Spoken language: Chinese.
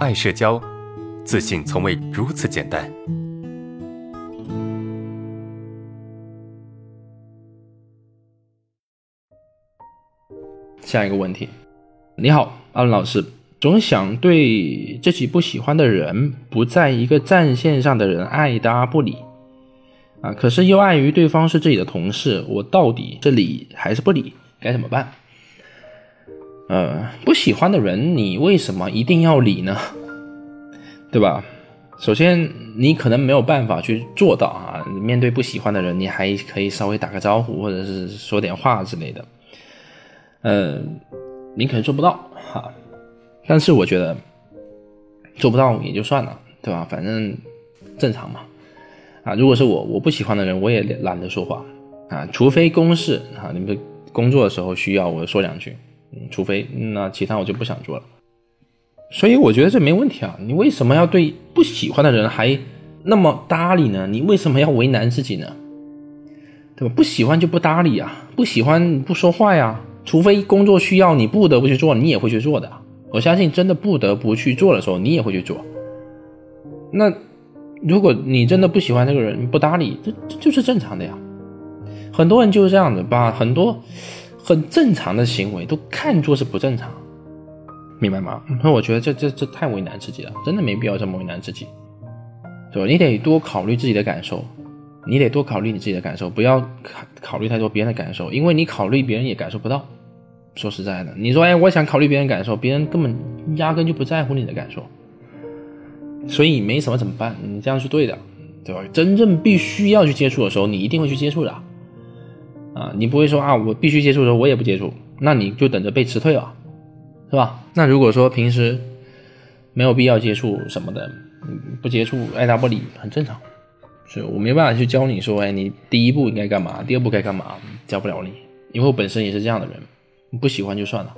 爱社交，自信从未如此简单。下一个问题，你好，阿伦老师，总想对自己不喜欢的人，不在一个战线上的人爱答不理，啊，可是又碍于对方是自己的同事，我到底是理还是不理？该怎么办？呃，不喜欢的人，你为什么一定要理呢？对吧？首先，你可能没有办法去做到啊。面对不喜欢的人，你还可以稍微打个招呼，或者是说点话之类的。呃，你可能做不到哈。但是我觉得做不到也就算了，对吧？反正正常嘛。啊，如果是我我不喜欢的人，我也懒得说话啊。除非公事啊，你们工作的时候需要我说两句。除非那其他我就不想做了，所以我觉得这没问题啊。你为什么要对不喜欢的人还那么搭理呢？你为什么要为难自己呢？对吧？不喜欢就不搭理啊，不喜欢不说话呀。除非工作需要你不得不去做，你也会去做的。我相信真的不得不去做的时候，你也会去做。那如果你真的不喜欢这个人，不搭理，这就是正常的呀。很多人就是这样的，把很多。很正常的行为都看作是不正常，明白吗？那我觉得这这这太为难自己了，真的没必要这么为难自己，对吧？你得多考虑自己的感受，你得多考虑你自己的感受，不要考考虑太多别人的感受，因为你考虑别人也感受不到。说实在的，你说哎，我想考虑别人感受，别人根本压根就不在乎你的感受，所以没什么怎么办？你这样是对的，对吧？真正必须要去接触的时候，你一定会去接触的。啊你不会说啊，我必须接触的时候我也不接触，那你就等着被辞退啊，是吧？那如果说平时没有必要接触什么的，不接触爱答不理很正常，所以我没办法去教你说，哎，你第一步应该干嘛，第二步该干嘛，教不了你，因为我本身也是这样的人，不喜欢就算了。